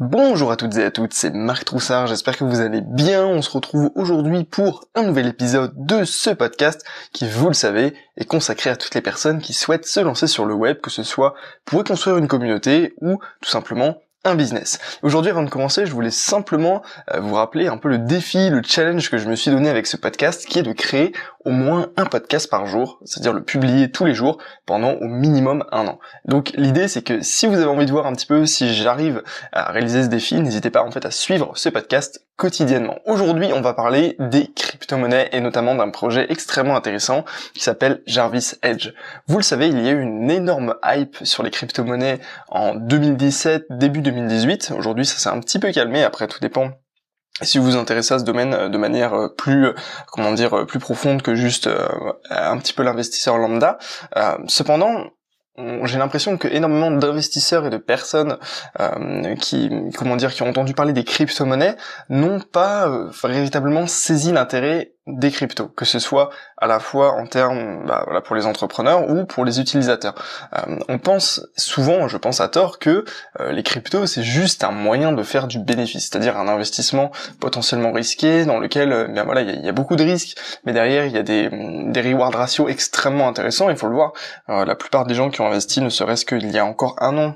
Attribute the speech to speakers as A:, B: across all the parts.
A: Bonjour à toutes et à toutes, c'est Marc Troussard, j'espère que vous allez bien. On se retrouve aujourd'hui pour un nouvel épisode de ce podcast qui, vous le savez, est consacré à toutes les personnes qui souhaitent se lancer sur le web, que ce soit pour construire une communauté ou tout simplement un business. Aujourd'hui, avant de commencer, je voulais simplement euh, vous rappeler un peu le défi, le challenge que je me suis donné avec ce podcast, qui est de créer au moins un podcast par jour, c'est-à-dire le publier tous les jours pendant au minimum un an. Donc l'idée, c'est que si vous avez envie de voir un petit peu si j'arrive à réaliser ce défi, n'hésitez pas en fait à suivre ce podcast quotidiennement. Aujourd'hui, on va parler des crypto-monnaies et notamment d'un projet extrêmement intéressant qui s'appelle Jarvis Edge. Vous le savez, il y a eu une énorme hype sur les crypto-monnaies en 2017, début 2018. Aujourd'hui, ça s'est un petit peu calmé. Après, tout dépend si vous vous intéressez à ce domaine euh, de manière euh, plus, euh, comment dire, plus profonde que juste un petit peu l'investisseur lambda. cependant, j'ai l'impression que énormément d'investisseurs et de personnes euh, qui, comment dire, qui ont entendu parler des crypto-monnaies n'ont pas euh, véritablement saisi l'intérêt des cryptos, que ce soit à la fois en termes, bah, voilà, pour les entrepreneurs ou pour les utilisateurs. Euh, on pense souvent, je pense à tort, que les cryptos c'est juste un moyen de faire du bénéfice, c'est-à-dire un investissement potentiellement risqué dans lequel, ben voilà, il y, a beaucoup de risques, mais derrière il y a des, des reward ratios extrêmement intéressants. Il faut le voir. la plupart des gens qui ont investi ne serait-ce qu'il y a encore un an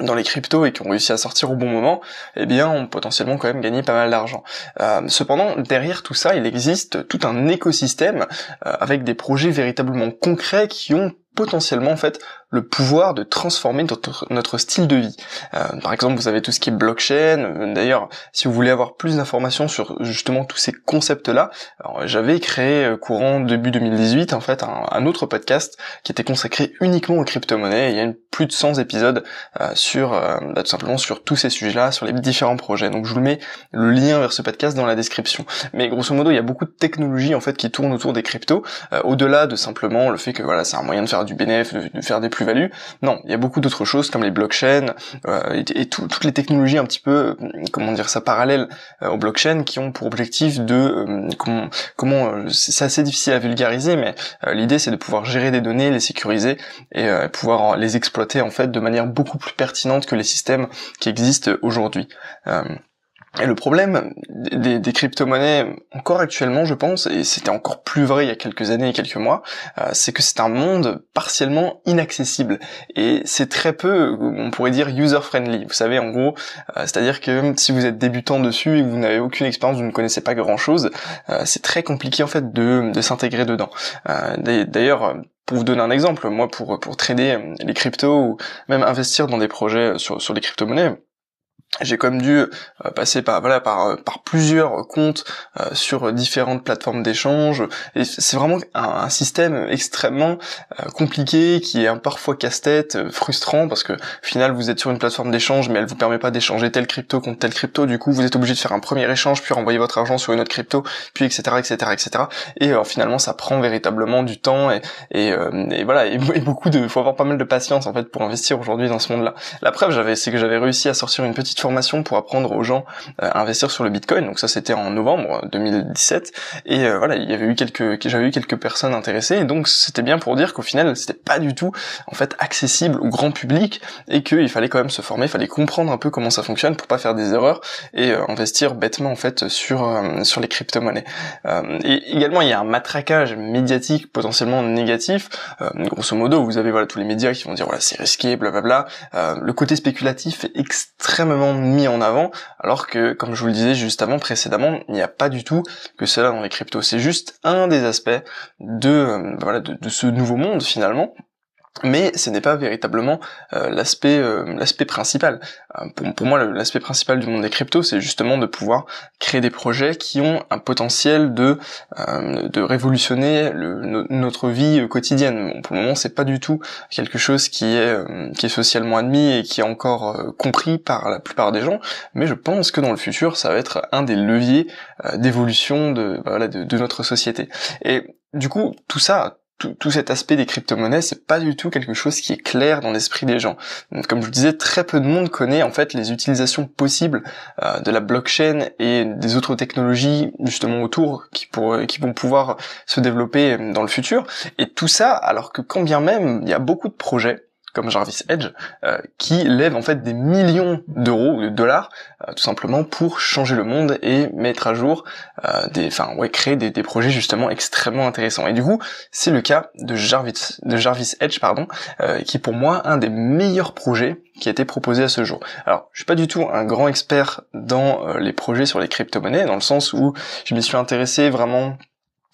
A: dans les cryptos et qui ont réussi à sortir au bon moment, eh bien, ont potentiellement quand même gagné pas mal d'argent. Euh, cependant, derrière tout ça, il existe tout un écosystème euh, avec des projets véritablement concrets qui ont potentiellement en fait le pouvoir de transformer notre, style de vie. Euh, par exemple, vous avez tout ce qui est blockchain. D'ailleurs, si vous voulez avoir plus d'informations sur justement tous ces concepts-là, j'avais créé euh, courant début 2018 en fait un, autre podcast qui était consacré uniquement aux crypto-monnaies. Il y a plus de 100 épisodes euh, sur bah, tout simplement sur tous ces sujets-là, sur les différents projets. Donc je vous mets le lien vers ce podcast dans la description. Mais grosso modo, il y a beaucoup de technologies en fait qui tournent autour des cryptos, au-delà de simplement le fait que voilà, c'est un moyen de faire du bénéfice, de, faire des plus-values. Non, il y a beaucoup d'autres choses comme les blockchains euh, et, toutes les technologies un petit peu, comment dire ça, parallèles euh, aux blockchains qui ont pour objectif de euh, comment, comment c'est assez difficile à vulgariser, mais l'idée c'est de pouvoir gérer des données, les sécuriser et pouvoir les exploiter en fait de manière beaucoup plus pertinente que les systèmes qui existent aujourd'hui. Et le problème des, crypto-monnaies, encore actuellement, je pense, et c'était encore plus vrai il y a quelques années et quelques mois, euh, c'est que c'est un monde partiellement inaccessible. Et c'est très peu, on pourrait dire, user-friendly. Vous savez, en gros, euh, c'est-à-dire que si vous êtes débutant dessus et que vous n'avez aucune expérience, vous ne connaissez pas grand-chose, euh, c'est très compliqué en fait de, de s'intégrer dedans. D'ailleurs, pour vous donner un exemple, moi pour pour trader les cryptos ou même investir dans des projets sur sur les crypto-monnaies, j'ai quand même dû euh, passer par voilà par euh, par plusieurs comptes euh, sur différentes plateformes d'échange. Et c'est vraiment un, système extrêmement compliqué qui est parfois casse-tête frustrant parce que au final vous êtes sur une plateforme d'échange mais elle vous permet pas d'échanger tel crypto contre tel crypto. Du coup vous êtes obligé de faire un premier échange puis renvoyer votre argent sur une autre crypto puis etc etc etc et finalement ça prend véritablement du temps et et, et voilà et, beaucoup de faut avoir pas mal de patience en fait pour investir aujourd'hui dans ce monde là la preuve j'avais c'est que j'avais réussi à sortir une petite formation pour apprendre aux gens euh, à investir sur le Bitcoin. Donc ça c'était en novembre 2017 et euh, voilà il y avait eu quelques j'avais eu quelques personnes intéressées et donc c'était bien pour dire qu'au final c'était pas du tout en fait accessible au grand public et qu'il fallait quand même se former, il fallait comprendre un peu comment ça fonctionne pour pas faire des erreurs et euh, investir bêtement en fait sur sur les crypto-monnaies. et également il y a un matraquage médiatique potentiellement négatif. grosso modo vous avez voilà tous les médias qui vont dire voilà c'est risqué blablabla. le côté spéculatif est extrêmement mis en avant, alors que, comme je vous le disais juste avant, précédemment, il n'y a pas du tout que cela dans les cryptos. C'est juste un des aspects de, euh, voilà, de ce nouveau monde finalement, mais ce n'est pas véritablement euh, l'aspect euh, l'aspect principal. Euh, pour, moi, l'aspect principal du monde des cryptos, c'est justement de pouvoir créer des projets qui ont un potentiel de de révolutionner notre vie quotidienne. Pour le moment, c'est pas du tout quelque chose qui est qui est socialement admis et qui est encore compris par la plupart des gens, mais je pense que dans le futur, ça va être un des leviers d'évolution de, voilà, de notre société. Et du coup, tout ça, tout, cet aspect des crypto-monnaies, c'est pas du tout quelque chose qui est clair dans l'esprit des gens. Comme je vous disais, très peu de monde connaît en fait les utilisations possibles euh, de la blockchain et des autres technologies justement autour qui, vont pouvoir se développer dans le futur. Et tout ça, alors que quand bien même il y a beaucoup de projets comme Jarvis Edge, euh, qui lèvent en fait des millions d'euros ou de dollars, euh, tout simplement pour changer le monde et mettre à jour euh, des, enfin ouais, créer des, des, projets justement extrêmement intéressants. Et du coup, c'est le cas de Jarvis, de Jarvis Edge, pardon, qui est pour moi un des meilleurs projets qui a été proposé à ce jour. Alors, je suis pas du tout un grand expert dans les projets sur les crypto-monnaies, dans le sens où je m'y suis intéressé vraiment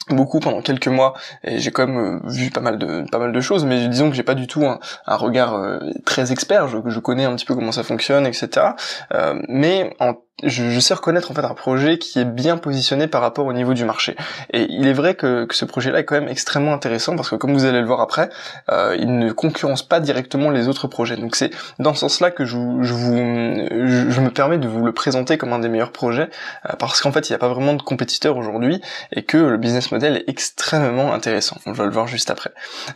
A: beaucoup pendant quelques mois et j'ai quand même euh, vu pas mal de pas mal de choses mais disons que j'ai pas du tout un, regard euh, très expert. Je, je connais un petit peu comment ça fonctionne etc euh, mais en je, je, sais reconnaître en fait un projet qui est bien positionné par rapport au niveau du marché. Et il est vrai que, que ce projet-là est quand même extrêmement intéressant parce que comme vous allez le voir après, euh, il ne concurrence pas directement les autres projets. Donc c'est dans ce sens-là que je, je vous, je, me permets de vous le présenter comme un des meilleurs projets euh, parce qu'en fait il n'y a pas vraiment de compétiteurs aujourd'hui et que le business model est extrêmement intéressant. On va le voir juste après.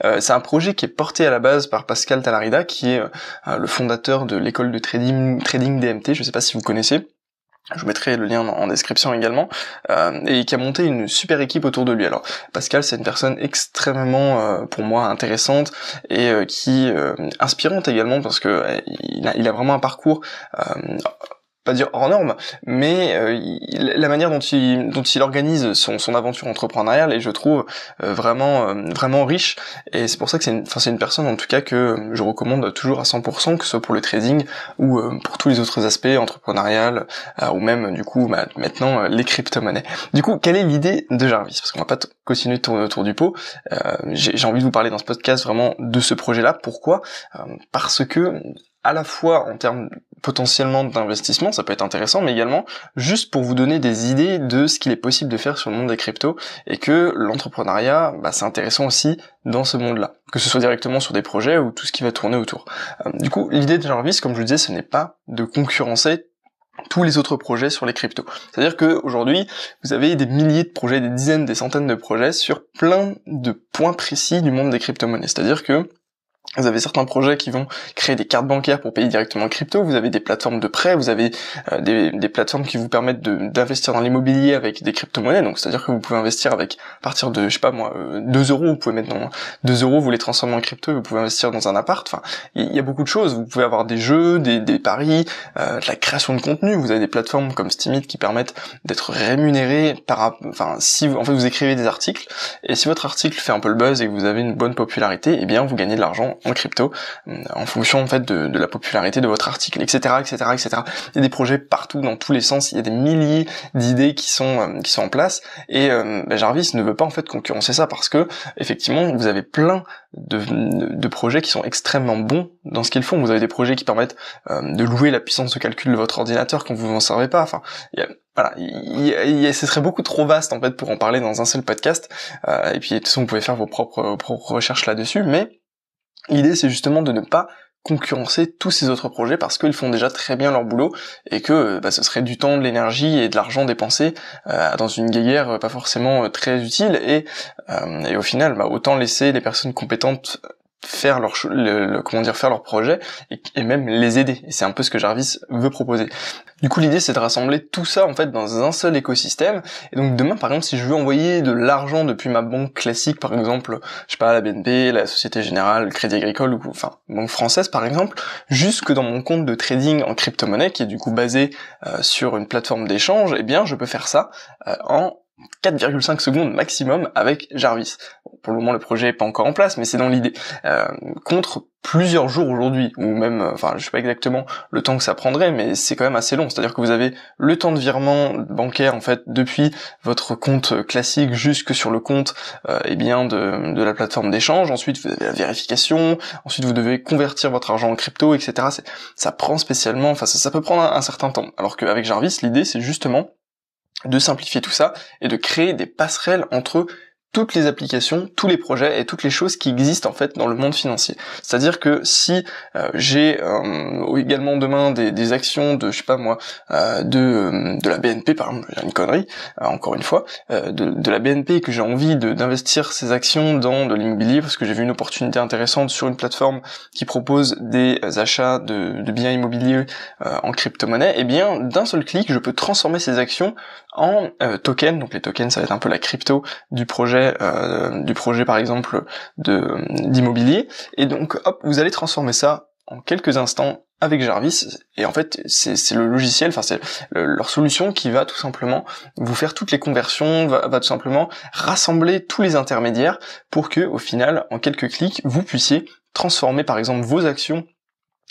A: Euh, c'est un projet qui est porté à la base par Pascal Talarida qui est euh, le fondateur de l'école de trading, trading DMT. Je ne sais pas si vous connaissez. Je vous mettrai le lien en description également, euh, et qui a monté une super équipe autour de lui. Alors Pascal, c'est une personne extrêmement, euh, pour moi, intéressante et euh, qui inspirante également parce que il a, il a vraiment un parcours pas dire hors norme, mais euh, la manière dont il, dont il organise son, son aventure entrepreneuriale et je trouve euh, vraiment euh, vraiment riche et c'est pour ça que c'est une, une personne en tout cas que je recommande toujours à 100% que ce soit pour le trading ou pour tous les autres aspects entrepreneurial ou même du coup bah, maintenant les crypto-monnaies. Du coup, quelle est l'idée de Jarvis? Parce qu'on va pas continuer de tourner autour du pot. J'ai envie de vous parler dans ce podcast vraiment de ce projet-là. Pourquoi? Parce que à la fois en termes potentiellement d'investissement, ça peut être intéressant, mais également juste pour vous donner des idées de ce qu'il est possible de faire sur le monde des cryptos et que l'entrepreneuriat, bah, c'est intéressant aussi dans ce monde-là, que ce soit directement sur des projets ou tout ce qui va tourner autour. Euh, du coup, l'idée de Jarvis, comme je vous disais, ce n'est pas de concurrencer tous les autres projets sur les cryptos. C'est-à-dire qu'aujourd'hui, vous avez des milliers de projets, des dizaines, des centaines de projets sur plein de points précis du monde des crypto-monnaies. C'est-à-dire que vous avez certains projets qui vont créer des cartes bancaires pour payer directement en crypto, vous avez des plateformes de prêt, vous avez euh, des, des, plateformes qui vous permettent d'investir dans l'immobilier avec des crypto-monnaies, donc c'est-à-dire que vous pouvez investir avec, à partir de, je sais pas moi, 2 euh, euros, vous pouvez mettre dans 2 euros, vous les transformer en crypto vous pouvez investir dans un appart, enfin, il y, a beaucoup de choses, vous pouvez avoir des jeux, des, des paris, euh, de la création de contenu, vous avez des plateformes comme Steemit qui permettent d'être rémunérés par, enfin, si vous, en fait, vous écrivez des articles, et si votre article fait un peu le buzz et que vous avez une bonne popularité, eh bien, vous gagnez de l'argent en crypto euh, en fonction en fait de, la popularité de votre article, etc., etc., etc. Il y a des projets partout dans tous les sens. Il y a des milliers d'idées qui sont euh, qui sont en place et euh, bah, Jarvis ne veut pas en fait concurrencer ça parce que effectivement vous avez plein de, de, projets qui sont extrêmement bons dans ce qu'ils font. Vous avez des projets qui permettent de louer la puissance de calcul de votre ordinateur quand vous n'en servez pas. Enfin, y a, voilà, il, ce serait beaucoup trop vaste en fait pour en parler dans un seul podcast. et puis de toute façon, vous pouvez faire vos propres, vos propres recherches là-dessus, mais L'idée, c'est justement de ne pas concurrencer tous ces autres projets parce qu'ils font déjà très bien leur boulot et que bah, ce serait du temps, de l'énergie et de l'argent dépensé euh, dans une guerre euh, pas forcément euh, très utile et, et au final bah, autant laisser les personnes compétentes faire leur le, comment dire faire leur projet et, même les aider. Et c'est un peu ce que Jarvis veut proposer. Du coup l'idée c'est de rassembler tout ça en fait dans un seul écosystème. Et donc demain par exemple si je veux envoyer de l'argent depuis ma banque classique par exemple je sais pas la BNP la Société Générale le Crédit Agricole ou enfin banque française par exemple jusque dans mon compte de trading en crypto-monnaie qui est du coup basé euh, sur une plateforme d'échange et eh bien je peux faire ça euh, en 4,5 secondes maximum avec Jarvis. Pour le moment, le projet est pas encore en place, mais c'est dans l'idée. Euh, contre plusieurs jours aujourd'hui, ou même, euh, enfin, je sais pas exactement le temps que ça prendrait, mais c'est quand même assez long. C'est-à-dire que vous avez le temps de virement bancaire, en fait, depuis votre compte classique jusque sur le compte, euh, eh bien, de, de la plateforme d'échange. Ensuite, vous avez la vérification. Ensuite, vous devez convertir votre argent en crypto, etc. Ça prend spécialement, enfin, ça, ça peut prendre un certain temps. Alors qu'avec Jarvis, l'idée, c'est justement de simplifier tout ça et de créer des passerelles entre toutes les applications, tous les projets et toutes les choses qui existent en fait dans le monde financier. C'est-à-dire que si euh, j'ai euh, également demain des, actions de, je sais pas moi, euh, de, de la BNP par exemple, une connerie, encore une fois, de, la BNP que j'ai envie d'investir ces actions dans de l'immobilier parce que j'ai vu une opportunité intéressante sur une plateforme qui propose des achats de, biens immobiliers en crypto-monnaie, et eh bien d'un seul clic je peux transformer ces actions en tokens, donc les tokens ça va être un peu la crypto du projet projet, du projet par exemple de d'immobilier, et donc hop, vous allez transformer ça en quelques instants avec Jarvis. Et en fait c'est le logiciel, enfin c'est leur solution qui va tout simplement vous faire toutes les conversions, va, tout simplement rassembler tous les intermédiaires pour que au final en quelques clics vous puissiez transformer par exemple vos actions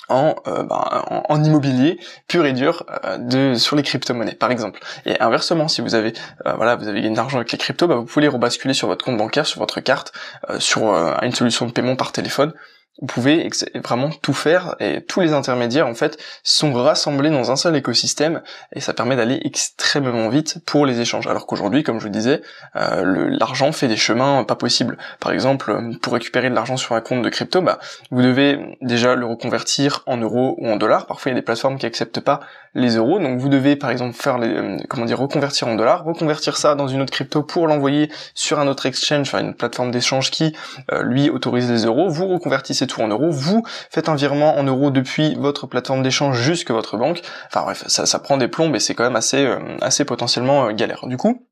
A: en, euh, bah, en, immobilier pur et dur euh, sur les crypto-monnaies par exemple. Et inversement, si vous avez euh, voilà, vous avez gagné de l'argent avec les cryptos, bah, vous pouvez les rebasculer sur votre compte bancaire, sur votre carte, sur une solution de paiement par téléphone vous pouvez vraiment tout faire et tous les intermédiaires en fait sont rassemblés dans un seul écosystème et ça permet d'aller extrêmement vite pour les échanges. Alors qu'aujourd'hui, comme je vous disais, euh, l'argent fait des chemins pas possibles. Par exemple, euh, pour récupérer de l'argent sur un compte de crypto, bah, vous devez déjà le reconvertir en euros ou en dollars. Parfois, il y a des plateformes qui acceptent pas les euros, donc vous devez par exemple faire les, euh, comment dire, reconvertir en dollars, reconvertir ça dans une autre crypto pour l'envoyer sur un autre exchange, enfin une plateforme d'échange qui lui autorise les euros. Vous reconvertissez tout en euros, vous faites un virement en euros depuis votre plateforme d'échange jusque votre banque. Enfin bref, ça, prend des plombes et c'est quand même assez, euh, assez potentiellement euh, galère. Du coup,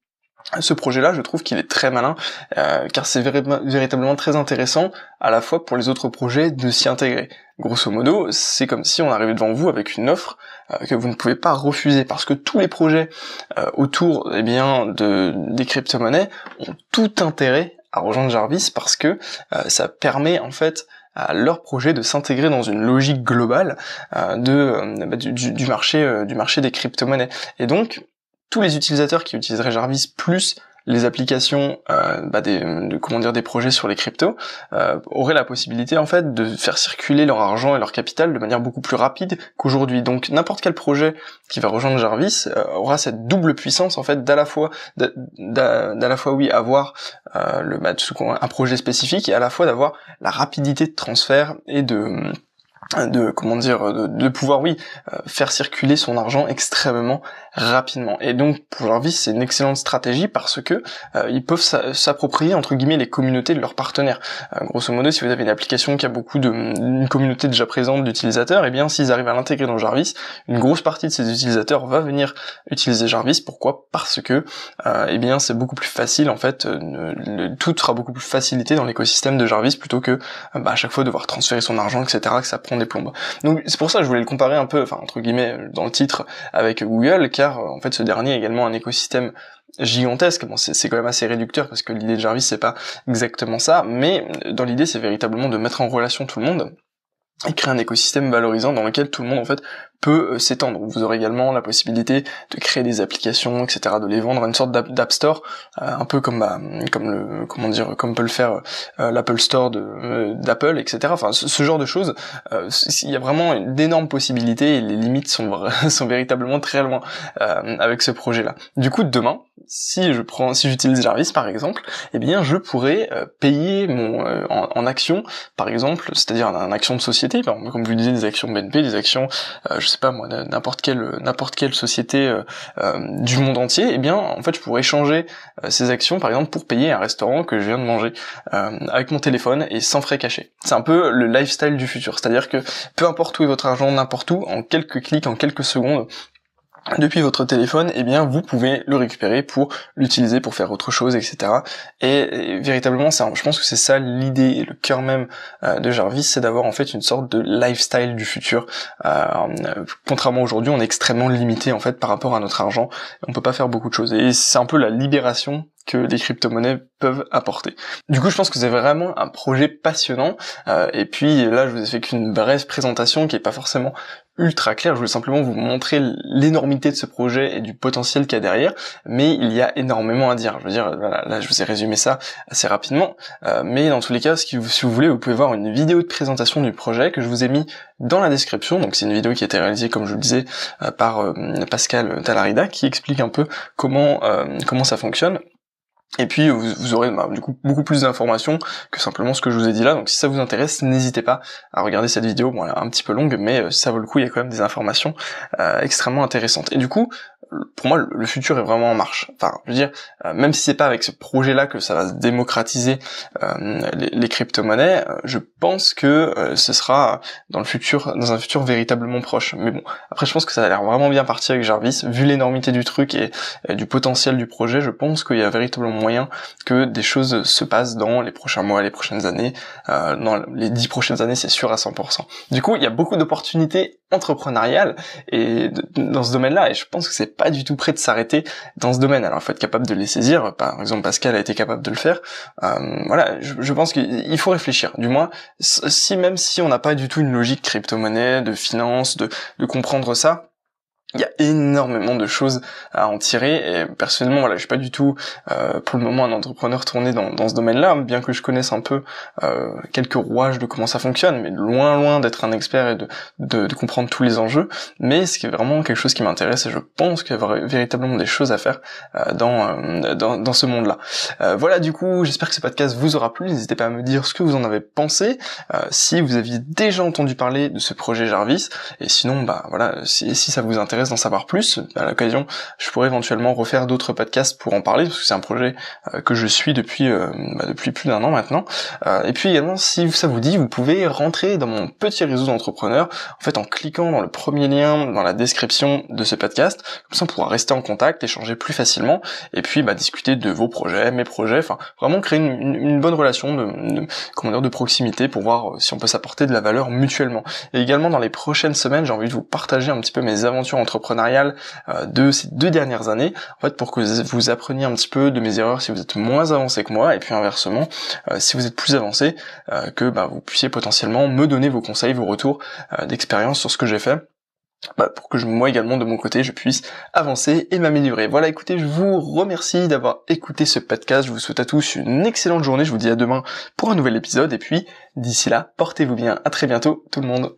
A: ce projet-là, je trouve qu'il est très malin, euh, car c'est véritablement très intéressant, à la fois pour les autres projets, de s'y intégrer. Grosso modo, c'est comme si on arrivait devant vous avec une offre que vous ne pouvez pas refuser, parce que tous les projets autour eh bien, de, des crypto-monnaies ont tout intérêt à rejoindre Jarvis, parce que ça permet en fait à leur projet de s'intégrer dans une logique globale euh, euh, bah, du, marché euh, du marché des crypto-monnaies. Et donc tous les utilisateurs qui utiliseraient Jarvis plus les applications euh, bah des de, comment dire des projets sur les cryptos euh, auraient la possibilité en fait de faire circuler leur argent et leur capital de manière beaucoup plus rapide qu'aujourd'hui. Donc n'importe quel projet qui va rejoindre Jarvis euh, aura cette double puissance en fait d'à la fois d'à la fois oui avoir le bah, un projet spécifique et à la fois d'avoir la rapidité de transfert et de de comment dire de, pouvoir oui euh, faire circuler son argent extrêmement rapidement. Et donc pour Jarvis c'est une excellente stratégie parce que euh, ils peuvent s'approprier entre guillemets les communautés de leurs partenaires. Euh, grosso modo si vous avez une application qui a beaucoup de une communauté déjà présente d'utilisateurs et eh bien s'ils arrivent à l'intégrer dans Jarvis une grosse partie de ces utilisateurs va venir utiliser Jarvis. Pourquoi? Parce que eh bien c'est beaucoup plus facile en fait tout sera beaucoup plus facilité dans l'écosystème de Jarvis plutôt que bah, à chaque fois devoir transférer son argent etc que ça prend plombes. Donc c'est pour ça que je voulais le comparer un peu, enfin entre guillemets dans le titre avec Google, car en fait ce dernier est également un écosystème gigantesque. Bon, c'est quand même assez réducteur parce que l'idée de Jarvis c'est pas exactement ça, mais dans l'idée c'est véritablement de mettre en relation tout le monde et créer un écosystème valorisant dans lequel tout le monde en fait peut euh, s'étendre. Vous aurez également la possibilité de créer des applications, etc., de les vendre à une sorte d'app store, euh, un peu comme bah, comme le comment dire, comme peut le faire euh, l'Apple Store d'Apple, etc. Enfin, ce, genre de choses, il y a vraiment d'énormes possibilités et les limites sont sont véritablement très loin avec ce projet-là. Du coup, demain, si je prends, si j'utilise Jarvis par exemple, eh bien, je pourrais payer mon en, en action, par exemple, c'est-à-dire en action de société, comme vous disiez, des actions BNP, des actions, je sais pas moi, n'importe quelle n'importe quelle société euh, euh, du monde entier, eh bien en fait je pourrais changer euh, ces actions par exemple pour payer un restaurant que je viens de manger avec mon téléphone et sans frais cachés. C'est un peu le lifestyle du futur, c'est-à-dire que peu importe où est votre argent, n'importe où, en quelques clics, en quelques secondes, depuis votre téléphone, eh bien vous pouvez le récupérer pour l'utiliser pour faire autre chose, etc. Et, véritablement, ça, je pense que c'est ça l'idée et le cœur même euh, de Jarvis, c'est d'avoir en fait une sorte de lifestyle du futur. Euh, contrairement aujourd'hui, on est extrêmement limité en fait par rapport à notre argent. On peut pas faire beaucoup de choses. Et c'est un peu la libération que les crypto-monnaies peuvent apporter. Du coup, je pense que c'est vraiment un projet passionnant. Euh, et puis là, je vous ai fait qu'une brève présentation qui est pas forcément ultra claire. Je voulais simplement vous montrer l'énormité de ce projet et du potentiel qu'il y a derrière. Mais il y a énormément à dire. Je veux dire, voilà, là, je vous ai résumé ça assez rapidement. Euh, mais dans tous les cas, si vous voulez, vous pouvez voir une vidéo de présentation du projet que je vous ai mis dans la description. Donc c'est une vidéo qui a été réalisée, comme je le disais, euh, par Pascal Talarida, qui explique un peu comment comment ça fonctionne. Et puis vous, aurez bah, du coup beaucoup plus d'informations que simplement ce que je vous ai dit là. Donc si ça vous intéresse, n'hésitez pas à regarder cette vidéo. Bon, elle est un petit peu longue, mais euh, ça vaut le coup. Il y a quand même des informations euh, extrêmement intéressantes. Et du coup, pour moi, le futur est vraiment en marche. Enfin, je veux dire, euh, même si c'est pas avec ce projet-là que ça va se démocratiser euh, les, crypto-monnaies, euh, je pense que ce sera dans le futur, dans un futur véritablement proche. Mais bon, après, je pense que ça a l'air vraiment bien parti avec Jarvis, vu l'énormité du truc et, du potentiel du projet. Je pense qu'il y a véritablement moyen que des choses se passent dans les prochains mois, les prochaines années, dans les dix prochaines années, c'est sûr à 100%. Du coup, il y a beaucoup d'opportunités entrepreneuriales et dans ce domaine-là, et je pense que c'est pas du tout prêt de s'arrêter dans ce domaine. Alors, il faut être capable de les saisir. Par exemple, Pascal a été capable de le faire. Euh, voilà, je, pense qu'il faut réfléchir. Du moins, si même si on n'a pas du tout une logique crypto-monnaie, de finance, de, de comprendre ça, il y a énormément de choses à en tirer et personnellement voilà je suis pas du tout euh, pour le moment un entrepreneur tourné dans, dans ce domaine-là bien que je connaisse un peu euh, quelques rouages de comment ça fonctionne mais loin loin d'être un expert et de, de, de, comprendre tous les enjeux. Mais ce qui est vraiment quelque chose qui m'intéresse et je pense qu'il y a véritablement des choses à faire euh, dans, euh, dans, dans ce monde-là. Euh, voilà du coup j'espère que ce podcast vous aura plu. N'hésitez pas à me dire ce que vous en avez pensé euh, si vous aviez déjà entendu parler de ce projet Jarvis. Et sinon bah voilà si, si ça vous intéresse d'en savoir plus, à l'occasion, je pourrais éventuellement refaire d'autres podcasts pour en parler, parce que c'est un projet euh, que je suis depuis euh, bah, depuis plus d'un an maintenant. Euh, et puis également, si ça vous dit, vous pouvez rentrer dans mon petit réseau d'entrepreneurs, en fait en cliquant dans le premier lien dans la description de ce podcast, comme ça on pourra rester en contact, échanger plus facilement, et puis bah, discuter de vos projets, mes projets, enfin vraiment créer une, bonne relation de, comment dire, de proximité pour voir si on peut s'apporter de la valeur mutuellement. Et également dans les prochaines semaines, j'ai envie de vous partager un petit peu mes aventures entre entrepreneuriale euh, de ces deux dernières années, en fait pour que vous appreniez un petit peu de mes erreurs si vous êtes moins avancé que moi, et puis inversement, euh, si vous êtes plus avancé, euh, que bah, vous puissiez potentiellement me donner vos conseils, vos retours d'expérience sur ce que j'ai fait. Bah, pour que moi également de mon côté je puisse avancer et m'améliorer. Voilà écoutez, je vous remercie d'avoir écouté ce podcast, je vous souhaite à tous une excellente journée, je vous dis à demain pour un nouvel épisode et puis d'ici là, portez-vous bien, à très bientôt tout le monde.